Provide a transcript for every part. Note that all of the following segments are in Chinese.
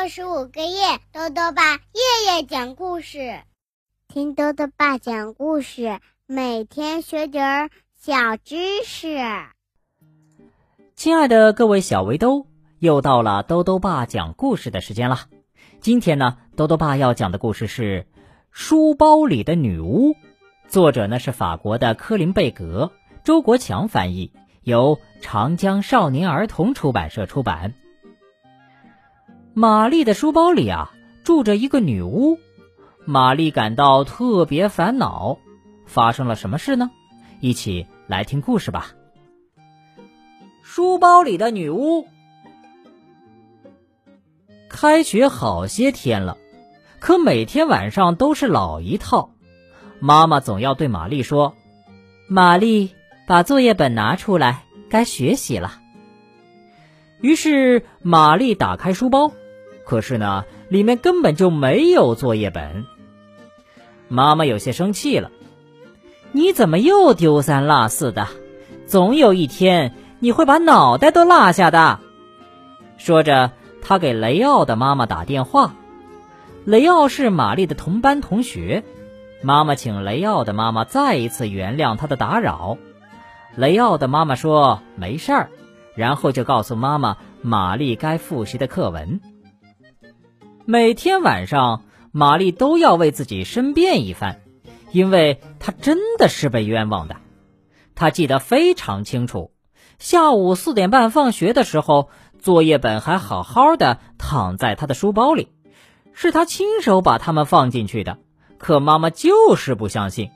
六十五个夜，豆豆爸夜夜讲故事，听豆豆爸讲故事，每天学点儿小知识。亲爱的各位小围兜，又到了豆豆爸讲故事的时间了。今天呢，豆豆爸要讲的故事是《书包里的女巫》，作者呢是法国的科林贝格，周国强翻译，由长江少年儿童出版社出版。玛丽的书包里啊，住着一个女巫，玛丽感到特别烦恼。发生了什么事呢？一起来听故事吧。书包里的女巫。开学好些天了，可每天晚上都是老一套。妈妈总要对玛丽说：“玛丽，把作业本拿出来，该学习了。”于是玛丽打开书包。可是呢，里面根本就没有作业本。妈妈有些生气了：“你怎么又丢三落四的？总有一天你会把脑袋都落下的。”说着，他给雷奥的妈妈打电话。雷奥是玛丽的同班同学。妈妈请雷奥的妈妈再一次原谅他的打扰。雷奥的妈妈说：“没事儿。”然后就告诉妈妈玛丽该复习的课文。每天晚上，玛丽都要为自己申辩一番，因为她真的是被冤枉的。她记得非常清楚，下午四点半放学的时候，作业本还好好的躺在她的书包里，是她亲手把它们放进去的。可妈妈就是不相信。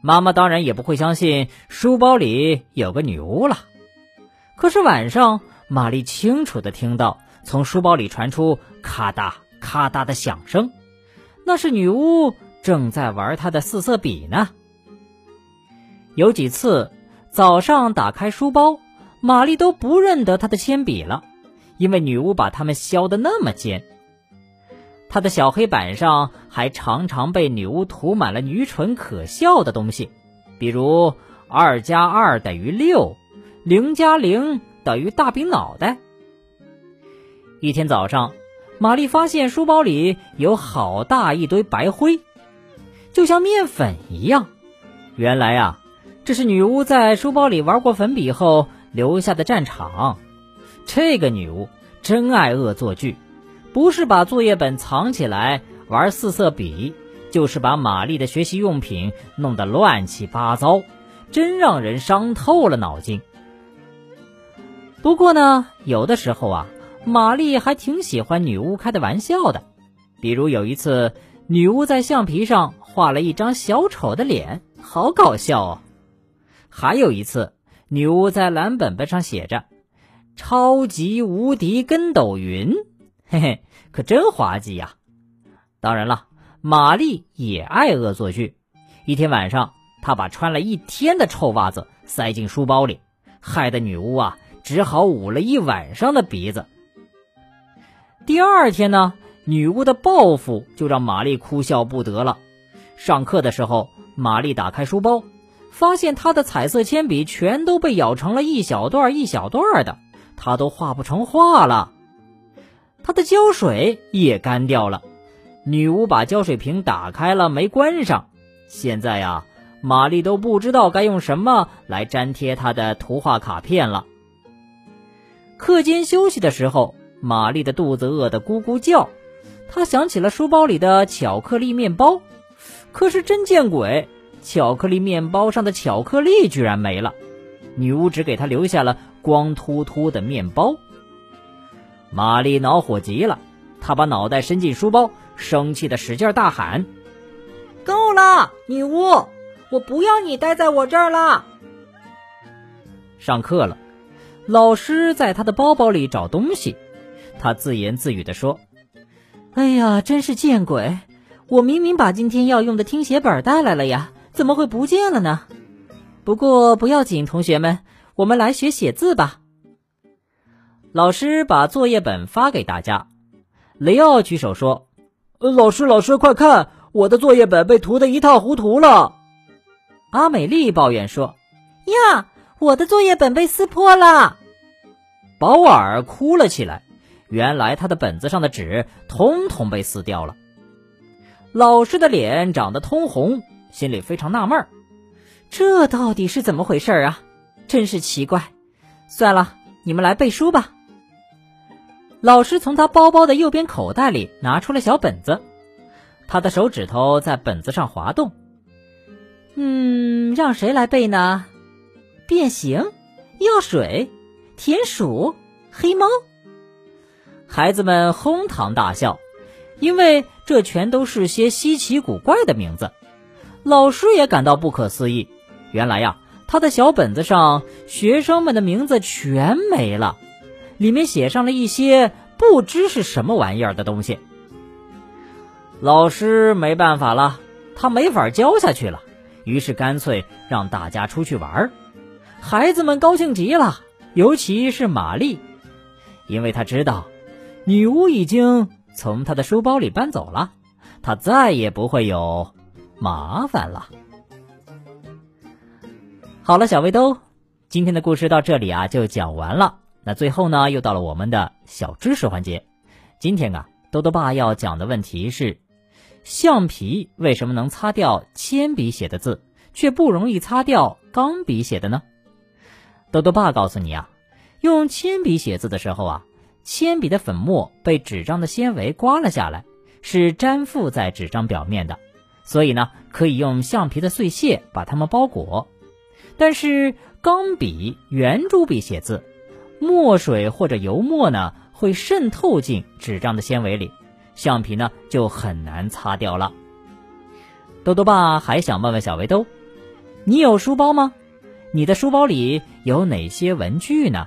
妈妈当然也不会相信书包里有个女巫了。可是晚上，玛丽清楚的听到。从书包里传出咔嗒咔嗒的响声，那是女巫正在玩她的四色笔呢。有几次早上打开书包，玛丽都不认得她的铅笔了，因为女巫把它们削得那么尖。她的小黑板上还常常被女巫涂满了愚蠢可笑的东西，比如二加二等于六，零加零等于大饼脑袋。一天早上，玛丽发现书包里有好大一堆白灰，就像面粉一样。原来啊，这是女巫在书包里玩过粉笔后留下的战场。这个女巫真爱恶作剧，不是把作业本藏起来玩四色笔，就是把玛丽的学习用品弄得乱七八糟，真让人伤透了脑筋。不过呢，有的时候啊。玛丽还挺喜欢女巫开的玩笑的，比如有一次，女巫在橡皮上画了一张小丑的脸，好搞笑哦。还有一次，女巫在蓝本本上写着“超级无敌跟斗云”，嘿嘿，可真滑稽呀。当然了，玛丽也爱恶作剧。一天晚上，她把穿了一天的臭袜子塞进书包里，害得女巫啊只好捂了一晚上的鼻子。第二天呢，女巫的报复就让玛丽哭笑不得了。上课的时候，玛丽打开书包，发现她的彩色铅笔全都被咬成了一小段一小段的，她都画不成画了。她的胶水也干掉了，女巫把胶水瓶打开了没关上。现在呀，玛丽都不知道该用什么来粘贴她的图画卡片了。课间休息的时候。玛丽的肚子饿得咕咕叫，她想起了书包里的巧克力面包，可是真见鬼，巧克力面包上的巧克力居然没了，女巫只给她留下了光秃秃的面包。玛丽恼火极了，她把脑袋伸进书包，生气的使劲大喊：“够了，女巫，我不要你待在我这儿了。”上课了，老师在他的包包里找东西。他自言自语地说：“哎呀，真是见鬼！我明明把今天要用的听写本带来了呀，怎么会不见了呢？不过不要紧，同学们，我们来学写字吧。”老师把作业本发给大家。雷奥举手说：“老师，老师，快看，我的作业本被涂得一塌糊涂了。”阿美丽抱怨说：“呀，我的作业本被撕破了。”保尔哭了起来。原来他的本子上的纸通通被撕掉了。老师的脸长得通红，心里非常纳闷儿，这到底是怎么回事啊？真是奇怪。算了，你们来背书吧。老师从他包包的右边口袋里拿出了小本子，他的手指头在本子上滑动。嗯，让谁来背呢？变形、药水、田鼠、黑猫。孩子们哄堂大笑，因为这全都是些稀奇古怪的名字。老师也感到不可思议，原来呀，他的小本子上学生们的名字全没了。里面写上了一些不知是什么玩意儿的东西。老师没办法了，他没法教下去了，于是干脆让大家出去玩。孩子们高兴极了，尤其是玛丽，因为他知道女巫已经从他的书包里搬走了，他再也不会有麻烦了。好了，小围兜，今天的故事到这里啊就讲完了。那最后呢，又到了我们的小知识环节。今天啊，豆豆爸要讲的问题是：橡皮为什么能擦掉铅笔写的字，却不容易擦掉钢笔写的呢？豆豆爸告诉你啊，用铅笔写字的时候啊，铅笔的粉末被纸张的纤维刮了下来，是粘附在纸张表面的，所以呢，可以用橡皮的碎屑把它们包裹。但是钢笔、圆珠笔写字。墨水或者油墨呢，会渗透进纸张的纤维里，橡皮呢就很难擦掉了。豆豆爸还想问问小围兜，你有书包吗？你的书包里有哪些文具呢？